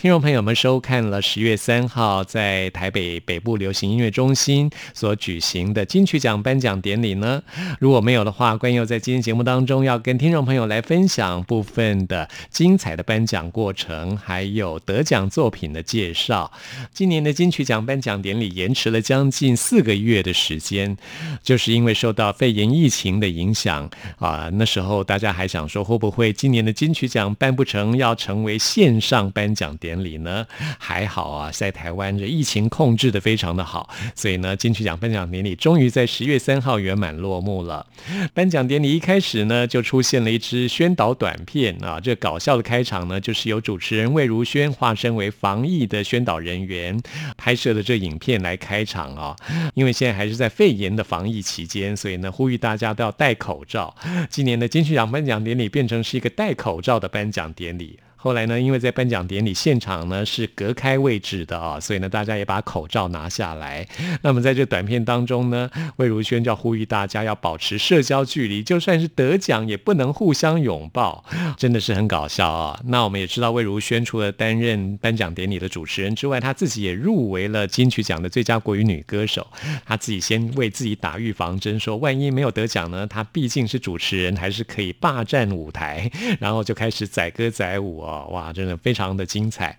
听众朋友们，收看了十月三号在台北北部流行音乐中心所举行的金曲奖颁奖典礼呢？如果没有的话，关佑在今天节目当中要跟听众朋友来分享部分的精彩的颁奖过程，还有得奖作品的介绍。今年的金曲奖颁奖典礼延迟了将近四个月的时间，就是因为受到肺炎疫情的影响啊。那时候大家还想说，会不会今年的金曲奖办不成，要成为线上颁奖典礼？典礼呢还好啊，在台湾这疫情控制的非常的好，所以呢金曲奖颁奖典礼终于在十月三号圆满落幕了。颁奖典礼一开始呢就出现了一支宣导短片啊，这搞笑的开场呢就是由主持人魏如萱化身为防疫的宣导人员拍摄的这影片来开场啊。因为现在还是在肺炎的防疫期间，所以呢呼吁大家都要戴口罩。今年的金曲奖颁奖典礼变成是一个戴口罩的颁奖典礼。后来呢，因为在颁奖典礼现场呢是隔开位置的啊，所以呢大家也把口罩拿下来。那么在这短片当中呢，魏如萱就要呼吁大家要保持社交距离，就算是得奖也不能互相拥抱，真的是很搞笑啊。那我们也知道，魏如萱除了担任颁奖典礼的主持人之外，她自己也入围了金曲奖的最佳国语女歌手。她自己先为自己打预防针，说万一没有得奖呢，她毕竟是主持人，还是可以霸占舞台，然后就开始载歌载舞哦，哇，真的非常的精彩。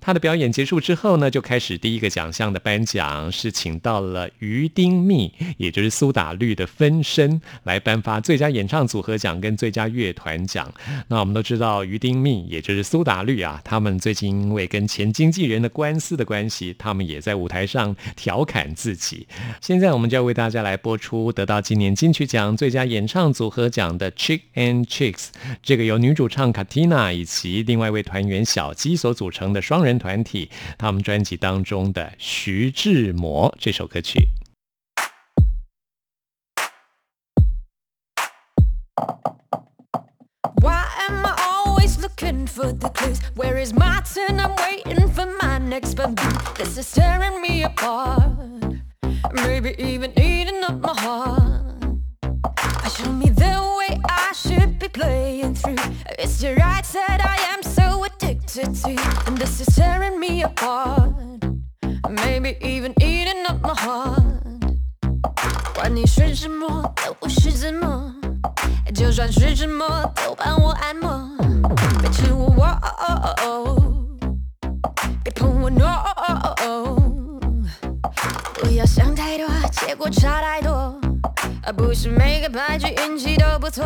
他的表演结束之后呢，就开始第一个奖项的颁奖，是请到了于丁密，也就是苏打绿的分身来颁发最佳演唱组合奖跟最佳乐团奖。那我们都知道于丁密，也就是苏打绿啊，他们最近因为跟前经纪人的官司的关系，他们也在舞台上调侃自己。现在我们就要为大家来播出得到今年金曲奖最佳演唱组合奖的 Chick and Chicks，这个由女主唱 Katina 以及另外一位团员小鸡所组成的双人团体，他们专辑当中的《徐志摩》这首歌曲。be playing through. It's the right side I am so addicted to. And this is tearing me apart. Maybe even eating up my heart. 管你是什么，都不是什么。就算是什么，都帮我按摩。别吃我，别碰我，no。不要想太多，结果差太多。不是每个牌局运气都不错。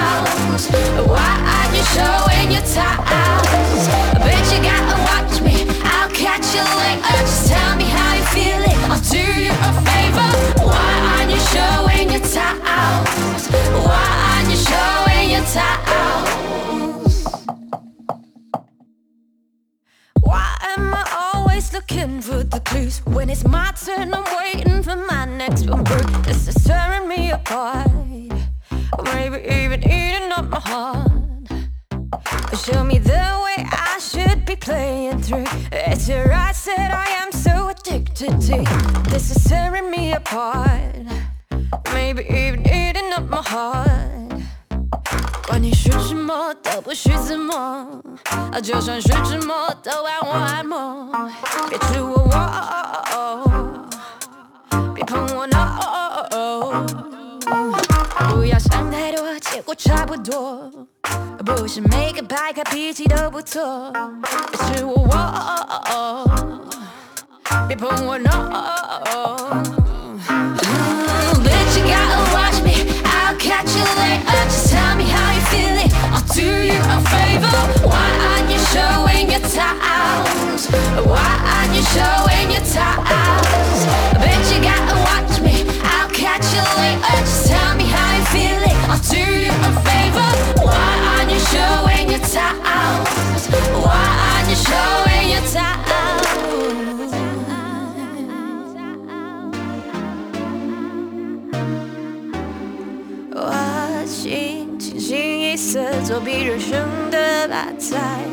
towels? Why aren't you showing your towels? Bitch, you gotta watch me. I'll catch you later. Just tell me how you feeling. I'll do you a favor. Why aren't you showing your towels? Why aren't you showing your towels? Why am I always looking for the clues? When it's my turn, I'm waiting for my next one. This is tearing me apart Maybe even eating up my heart. Show me the way I should be playing through. It's your I said I am so addicted to. This is tearing me apart. Maybe even eating up my heart. 管你是什么都不许自摸，啊，就算是折磨都让我按摩。别吃我我，别碰我 no， 不要想太多，结果差不多。不是每个牌卡脾气都不错，别吃我我，别碰我 no。Bitch, you gotta watch me. I'll catch you later. Just tell me how you feeling. I'll do you a favor. Why aren't you showing your towels? Why aren't you showing your towels? Bitch, you gotta 的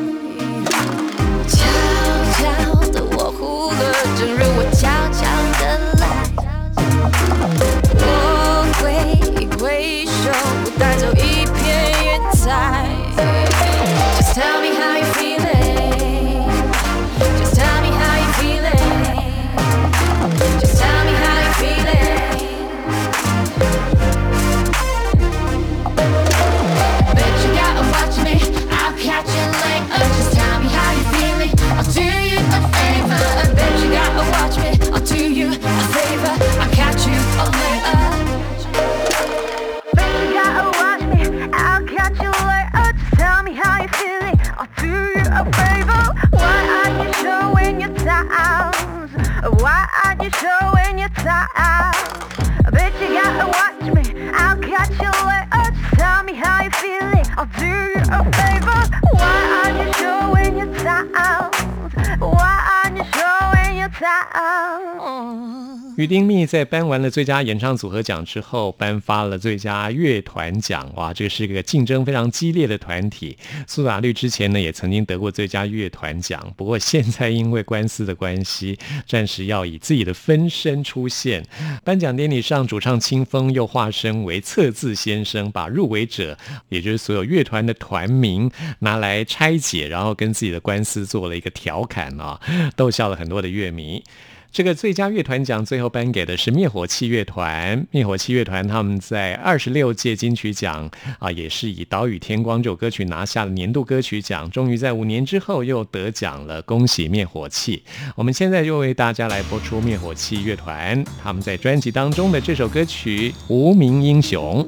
sound. 于丁密在颁完了最佳演唱组合奖之后，颁发了最佳乐团奖。哇，这是一个竞争非常激烈的团体。苏打绿之前呢，也曾经得过最佳乐团奖，不过现在因为官司的关系，暂时要以自己的分身出现。颁奖典礼上，主唱清风又化身为测字先生，把入围者，也就是所有乐团的团名拿来拆解，然后跟自己的官司做了一个调侃啊，逗笑了很多的乐迷。这个最佳乐团奖最后颁给的是灭火器乐团。灭火器乐团他们在二十六届金曲奖啊，也是以《岛屿天光》这首歌曲拿下了年度歌曲奖，终于在五年之后又得奖了，恭喜灭火器！我们现在就为大家来播出灭火器乐团他们在专辑当中的这首歌曲《无名英雄》。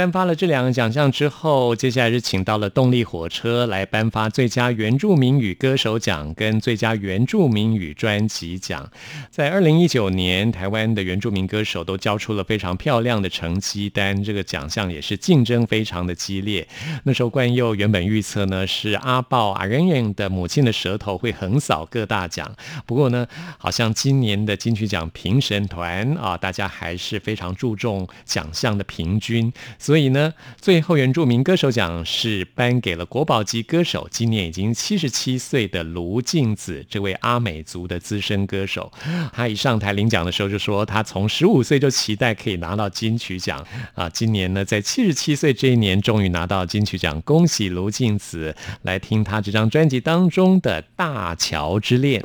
颁发了这两个奖项之后，接下来是请到了动力火车来颁发最佳原住民语歌手奖跟最佳原住民语专辑奖。在二零一九年，台湾的原住民歌手都交出了非常漂亮的成绩单，这个奖项也是竞争非常的激烈。那时候冠佑原本预测呢是阿豹阿仁仁的母亲的舌头会横扫各大奖，不过呢，好像今年的金曲奖评审团啊，大家还是非常注重奖项的平均，所以呢，最后原住民歌手奖是颁给了国宝级歌手，今年已经七十七岁的卢静子这位阿美族的资深歌手。他一上台领奖的时候就说，他从十五岁就期待可以拿到金曲奖啊，今年呢，在七十七岁这一年终于拿到金曲奖，恭喜卢静子！来听他这张专辑当中的《大桥之恋》。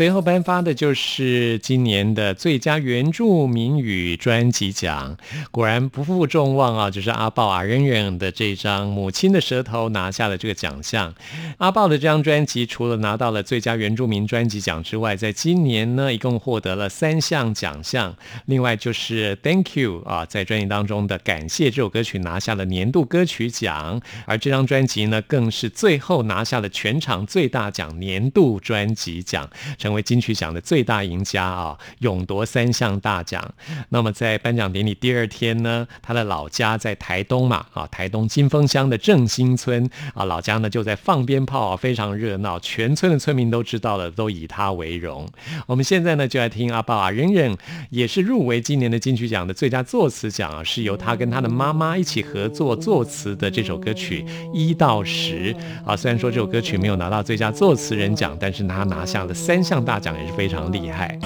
随后颁发的就是今年的最佳原住民语专辑奖。果然不负众望啊，就是阿豹阿仁仁的这张《母亲的舌头》拿下了这个奖项。阿豹的这张专辑除了拿到了最佳原住民专辑奖之外，在今年呢，一共获得了三项奖项。另外就是 Thank You 啊，在专辑当中的感谢这首歌曲拿下了年度歌曲奖，而这张专辑呢，更是最后拿下了全场最大奖年度专辑奖，成为金曲奖的最大赢家啊，勇夺三项大奖。那么在颁奖典礼第二天呢，他的老家在台东嘛，啊，台东金峰乡的正兴村啊，老家呢就在放鞭炮啊，非常热闹，全村的村民都知道了，都以他为荣。我们现在呢就来听阿豹啊，忍忍也是入围今年的金曲奖的最佳作词奖啊，是由他跟他的妈妈一起合作作词的这首歌曲《一到十》啊。虽然说这首歌曲没有拿到最佳作词人奖，但是他拿下了三项大奖，也是非常厉害。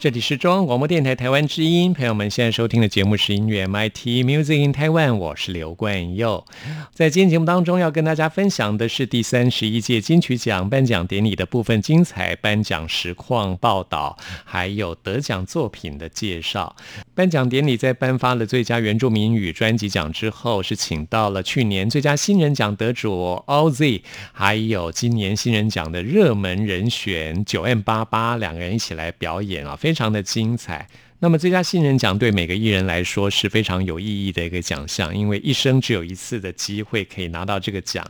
这里是中央广播电台台湾之音，朋友们现在收听的节目是音乐 MIT Music in Taiwan，我是刘冠佑。在今天节目当中，要跟大家分享的是第三十一届金曲奖颁奖典礼的部分精彩颁奖实况报道，还有得奖作品的介绍。颁奖典礼在颁发了最佳原住民语专辑奖之后，是请到了去年最佳新人奖得主 OZ，还有今年新人奖的热门人选九 M 八八两个人一起来表演啊，非常常的精彩。那么最佳新人奖对每个艺人来说是非常有意义的一个奖项，因为一生只有一次的机会可以拿到这个奖。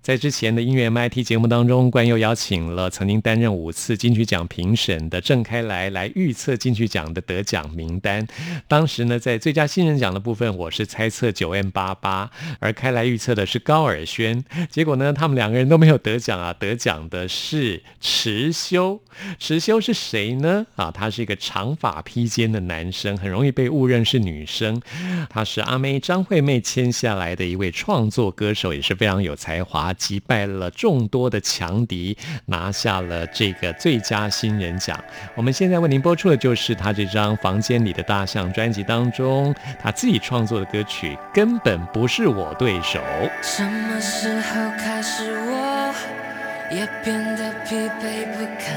在之前的音乐 MIT 节目当中，冠佑邀请了曾经担任五次金曲奖评审的郑开来来预测金曲奖的得奖名单。当时呢，在最佳新人奖的部分，我是猜测九 M 八八，而开来预测的是高尔宣。结果呢，他们两个人都没有得奖啊，得奖的是池修。池修是谁呢？啊，他是一个长发披肩的男生，很容易被误认是女生。他是阿妹张惠妹签下来的一位创作歌手，也是非常有才华，击败了众多的强敌，拿下了这个最佳新人奖。我们现在为您播出的就是他这张《房间里的大象》专辑当中他自己创作的歌曲《根本不是我对手》。什么时候开始我也变得疲惫不堪，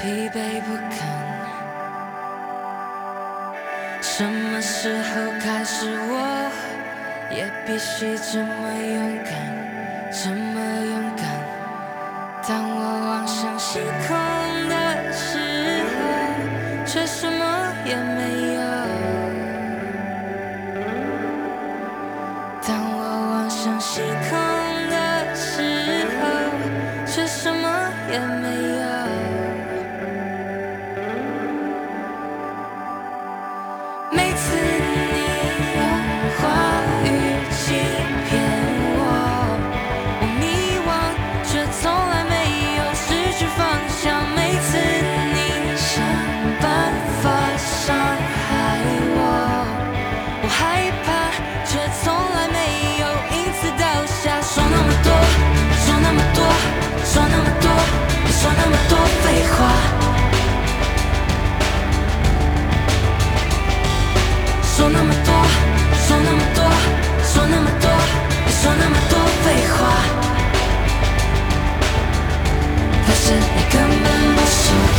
疲惫不什么时候开始我也必须这么勇敢，这么勇敢？当我望向星空是你根本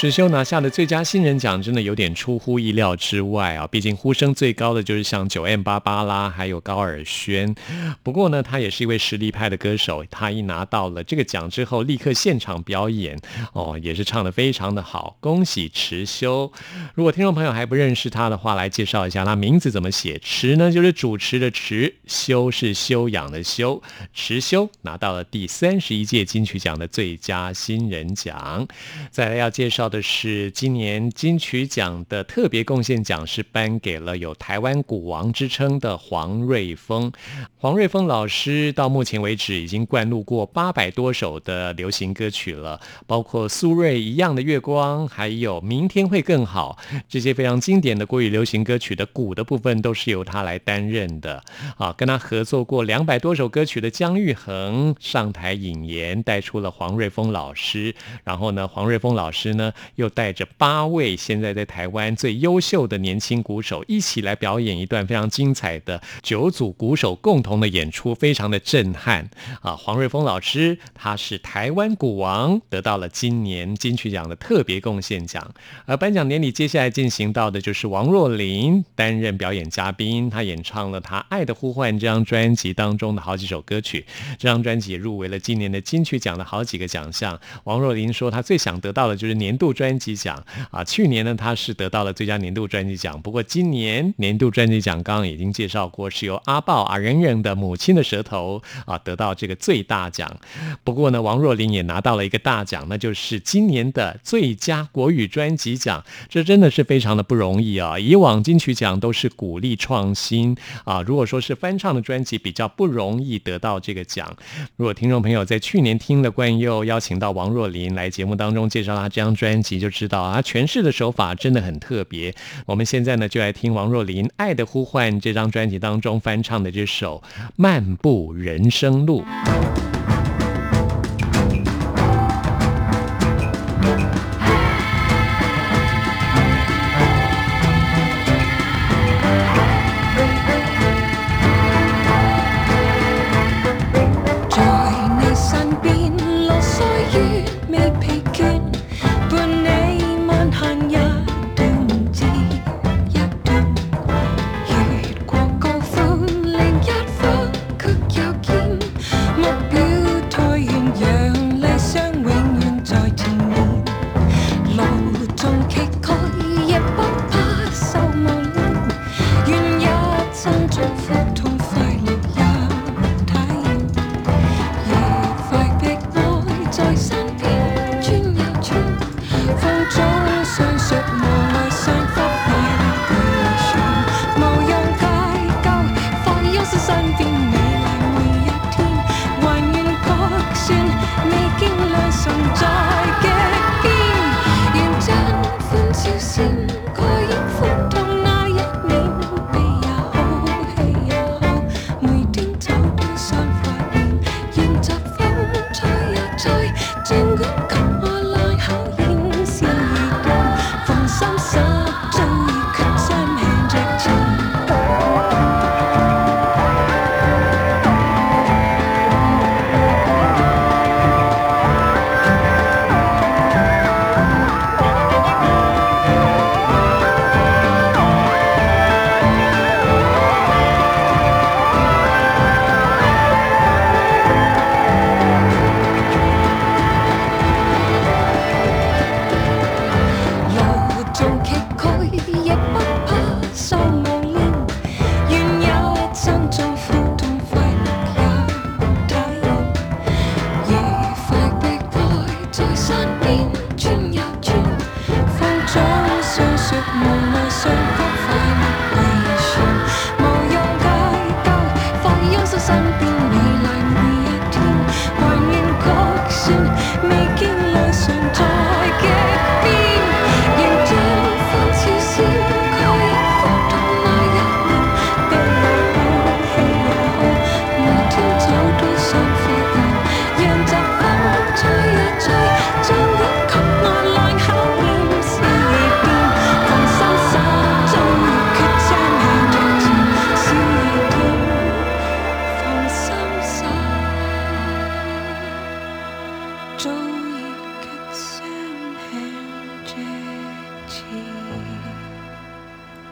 池修拿下的最佳新人奖真的有点出乎意料之外啊！毕竟呼声最高的就是像九 M 八八啦，还有高尔宣。不过呢，他也是一位实力派的歌手。他一拿到了这个奖之后，立刻现场表演，哦，也是唱得非常的好。恭喜池修！如果听众朋友还不认识他的话，来介绍一下，他名字怎么写？池呢，就是主持的池；修是修养的修。池修拿到了第三十一届金曲奖的最佳新人奖。再来要介绍的是，今年金曲奖的特别贡献奖是颁给了有台湾鼓王之称的黄瑞丰。黄瑞丰老师到目前为止已经灌录过八百多首的流行歌曲了，包括苏芮一样的月光，还有明天会更好这些非常经典的国语流行歌曲的鼓的部分都是由他来担任的。啊，跟他合作过两百多首歌曲的姜育恒上台引言，带出了黄瑞丰老师。然后呢，黄瑞丰老师呢又带着八位现在在台湾最优秀的年轻鼓手一起来表演一段非常精彩的九组鼓手共同的演出，非常的震撼啊！黄瑞丰老师他是台湾鼓王，得到了今年金曲奖的特别贡献奖。而颁奖典礼接下来进行到的就是王若琳担任表演嘉宾，她演唱了她《爱的呼唤》这张专辑当中的好几首歌曲。这张专辑也入围了今年的金曲奖的好几个奖项。王若琳说，她最想得到的就是年度专辑奖啊！去年呢，他是得到了最佳年度专辑奖，不过今年年度专辑奖刚刚已经介绍过，是由阿豹啊人人的母亲的舌头啊得到这个最大奖。不过呢，王若琳也拿到了一个大奖，那就是今年的最佳国语专辑奖。这真的是非常的不容易啊！以往金曲奖都是鼓励创新啊，如果说是翻唱的专辑，比较不容易得到这个奖。如果听众朋友在去年听了冠佑邀请到王若琳来节目当中介绍他这张专就知道啊，诠释的手法真的很特别。我们现在呢，就来听王若琳《爱的呼唤》这张专辑当中翻唱的这首《漫步人生路》。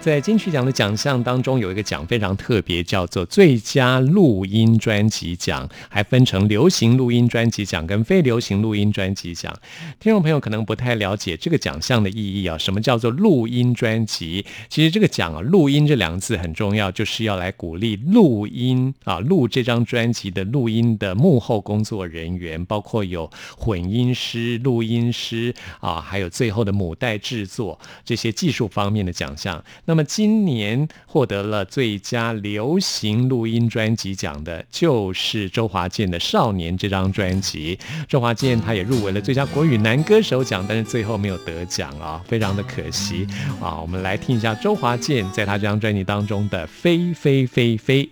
在金曲奖的奖项当中，有一个奖非常特别，叫做最佳录音专辑奖，还分成流行录音专辑奖跟非流行录音专辑奖。听众朋友可能不太了解这个奖项的意义啊，什么叫做录音专辑？其实这个奖啊，录音这两个字很重要，就是要来鼓励录音啊，录这张专辑的录音的幕后工作人员，包括有混音师、录音师啊，还有最后的母带制作这些技术方面的奖项。那么今年获得了最佳流行录音专辑奖的，就是周华健的《少年》这张专辑。周华健他也入围了最佳国语男歌手奖，但是最后没有得奖啊，非常的可惜啊。我们来听一下周华健在他这张专辑当中的《飞飞飞飞》。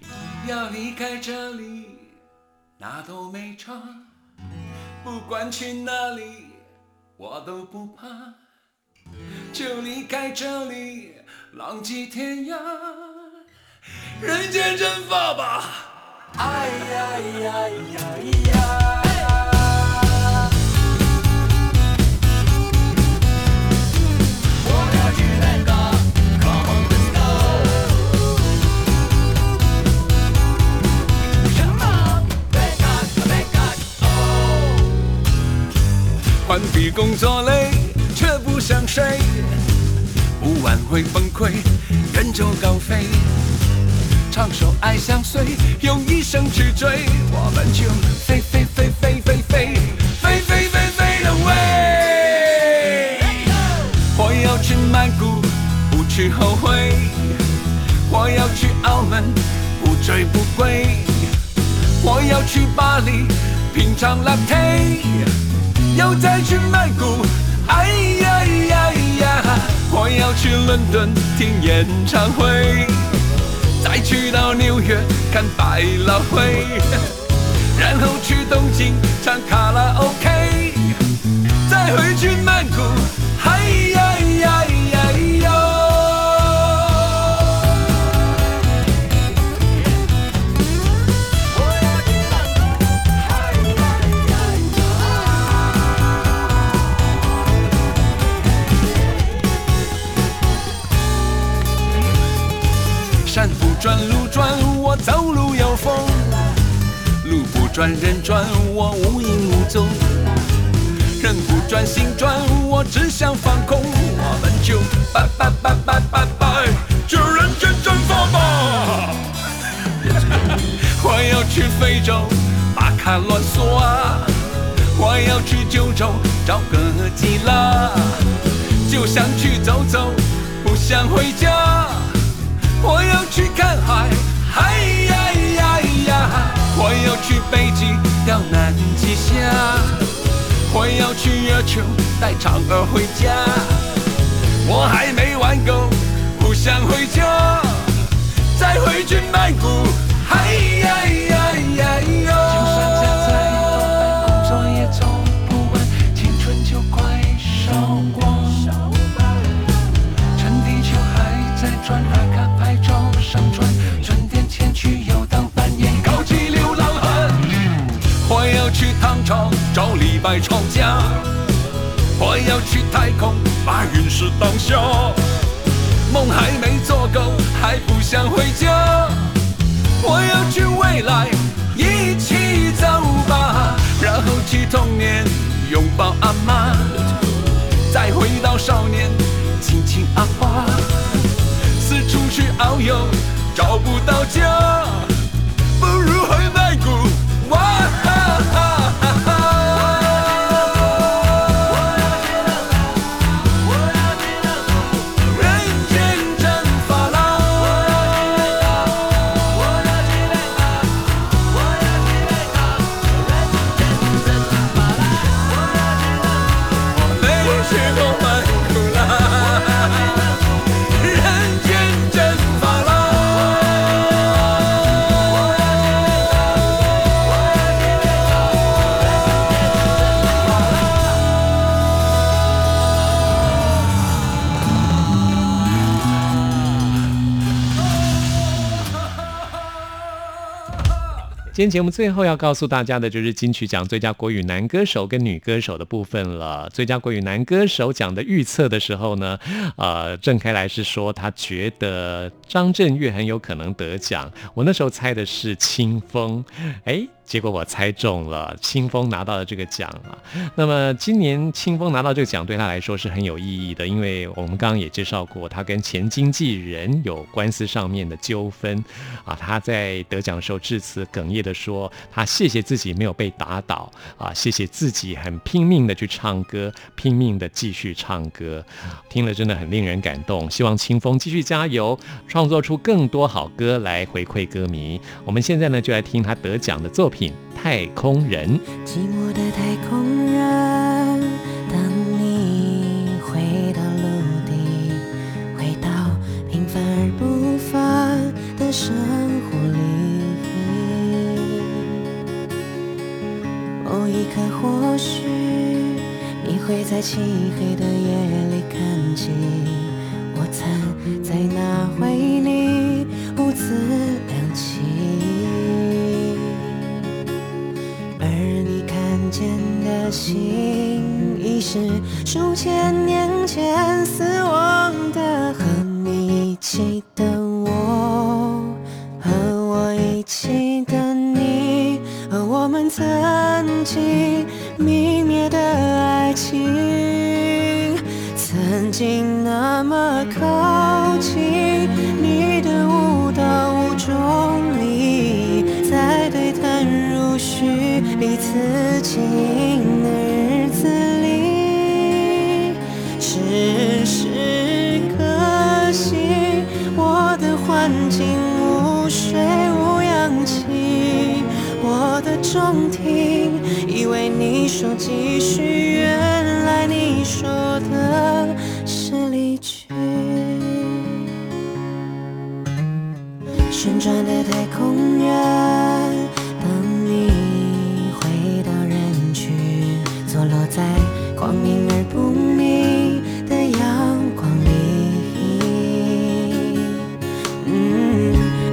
要离开这里，那都没差。不管去哪里，我都不怕。就离开这里，浪迹天涯，人间蒸发吧。哎呀呀呀呀！关闭工作累，却不想睡，不晚会崩溃，远走高飞，唱首爱相随，用一生去追，我们就飞飞飞飞飞飞飞飞飞飞 away。我要去曼谷，不去后悔，我要去澳门，不醉不归，我要去巴黎，品尝 latte。又再去曼谷，哎呀！我要去伦敦听演唱会，再去到纽约看百老汇，然后去东京唱卡拉 OK，再回去曼谷，哎转路转，我走路有风；路不转人转，我无影无踪。人不转心转，我只想放空。我们就拜拜拜拜拜拜，就人间蒸发吧。我要去非洲巴卡乱索啊，我要去九州找个基拉，就想去走走，不想回家。我要去看海，嗨呀呀呀！我要去北极到南极虾，我要去月球带嫦娥回家。我还没玩够，不想回家，再回去曼谷，嗨呀呀白吵架，我要去太空把陨石当笑。梦还没做够，还不想回家。我要去未来，一起走吧，然后去童年拥抱阿妈。再回到少年，亲亲阿爸，四处去遨游，找不到家，不如回今天节目最后要告诉大家的就是金曲奖最佳国语男歌手跟女歌手的部分了。最佳国语男歌手奖的预测的时候呢，呃，郑开来是说他觉得张震岳很有可能得奖。我那时候猜的是清风，哎。结果我猜中了，清风拿到了这个奖啊。那么今年清风拿到这个奖对他来说是很有意义的，因为我们刚刚也介绍过，他跟前经纪人有官司上面的纠纷啊。他在得奖的时候致辞哽咽的说，他谢谢自己没有被打倒啊，谢谢自己很拼命的去唱歌，拼命的继续唱歌，听了真的很令人感动。希望清风继续加油，创作出更多好歌来回馈歌迷。我们现在呢就来听他得奖的作品。品《太空人》。寂寞的太空人，当你回到陆地，回到平凡而不凡的生活里，某一刻或许你会在漆黑的夜里看见，落在光明而不明的阳光里。嗯，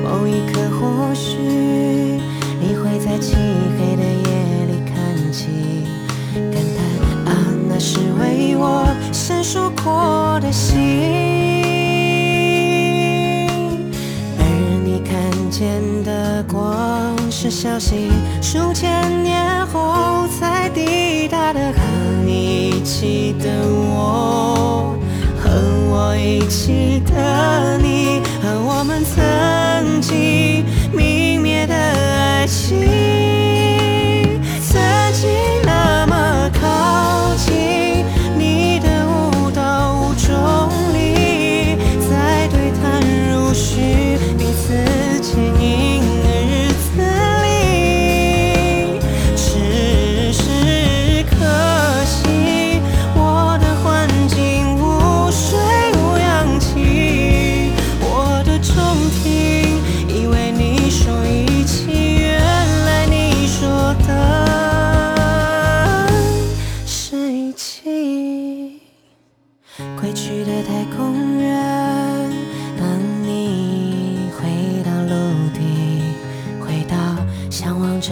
某一刻或许你会在漆黑的夜里看清，感叹啊，那是为我闪烁过的心。而你看见的光是消息，数千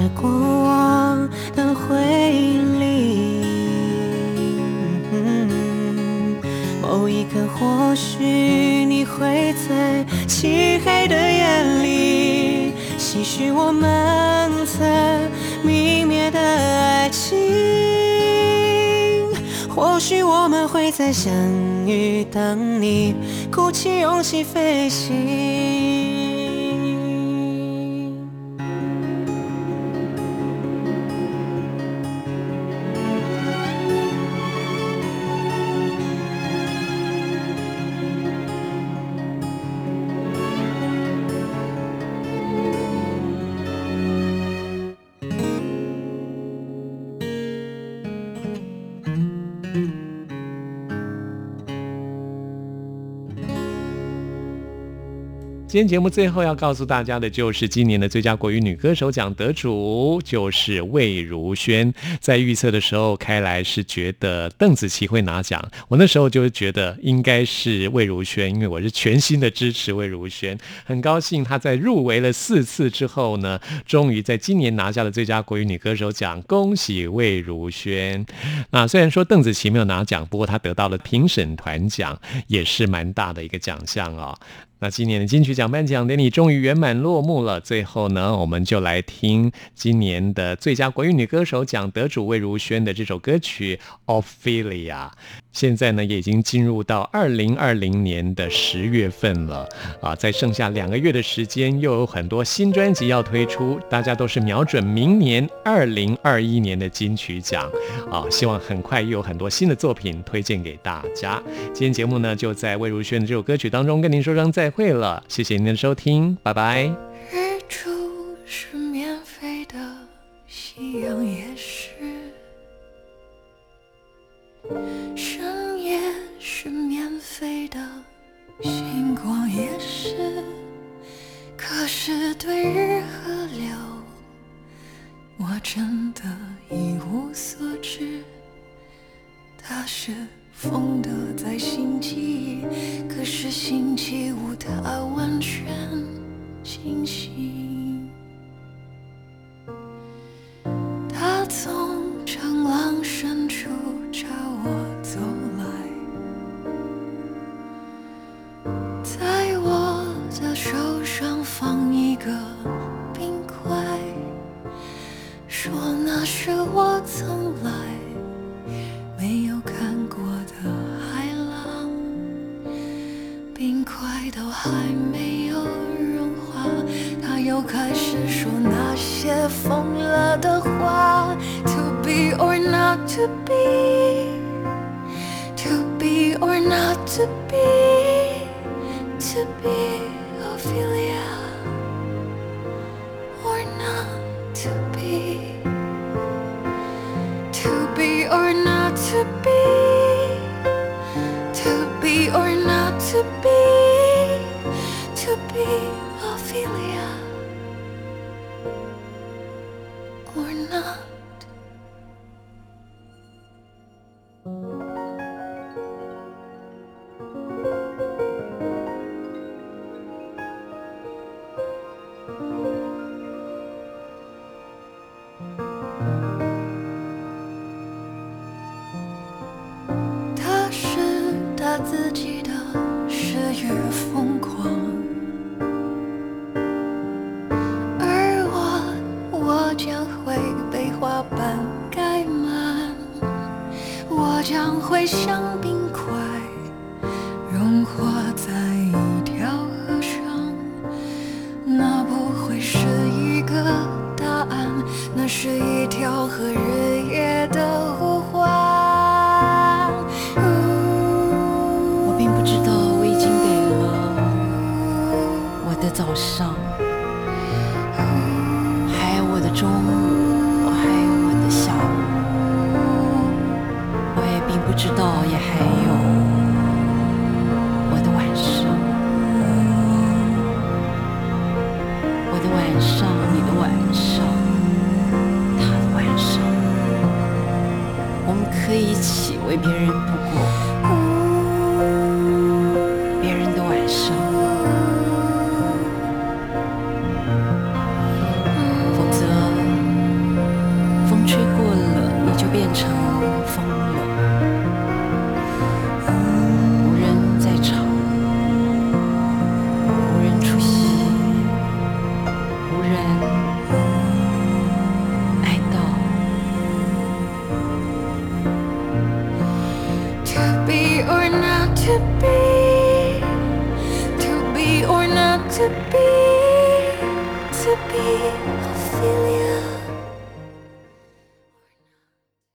向往着过往的回忆里。某一刻，或许你会在漆黑的夜里，唏嘘我们曾泯灭的爱情。或许我们会再相遇，等你鼓起勇气飞行。今天节目最后要告诉大家的就是，今年的最佳国语女歌手奖得主就是魏如萱。在预测的时候，开来是觉得邓紫棋会拿奖，我那时候就觉得应该是魏如萱，因为我是全心的支持魏如萱。很高兴她在入围了四次之后呢，终于在今年拿下了最佳国语女歌手奖，恭喜魏如萱。那虽然说邓紫棋没有拿奖，不过她得到了评审团奖，也是蛮大的一个奖项哦。那今年的金曲奖颁奖典礼终于圆满落幕了。最后呢，我们就来听今年的最佳国语女歌手奖得主魏如萱的这首歌曲《Ophelia》。现在呢，也已经进入到二零二零年的十月份了啊，在剩下两个月的时间，又有很多新专辑要推出，大家都是瞄准明年二零二一年的金曲奖啊，希望很快又有很多新的作品推荐给大家。今天节目呢，就在魏如萱的这首歌曲当中跟您说声再会了，谢谢您的收听，拜拜。日出是免费的，夕阳也对日和流，我真的一无所知。它是风的在星期，可是星期五它完全清醒。它从长廊深处朝我走来，在我的手上放个冰块，说那是我曾来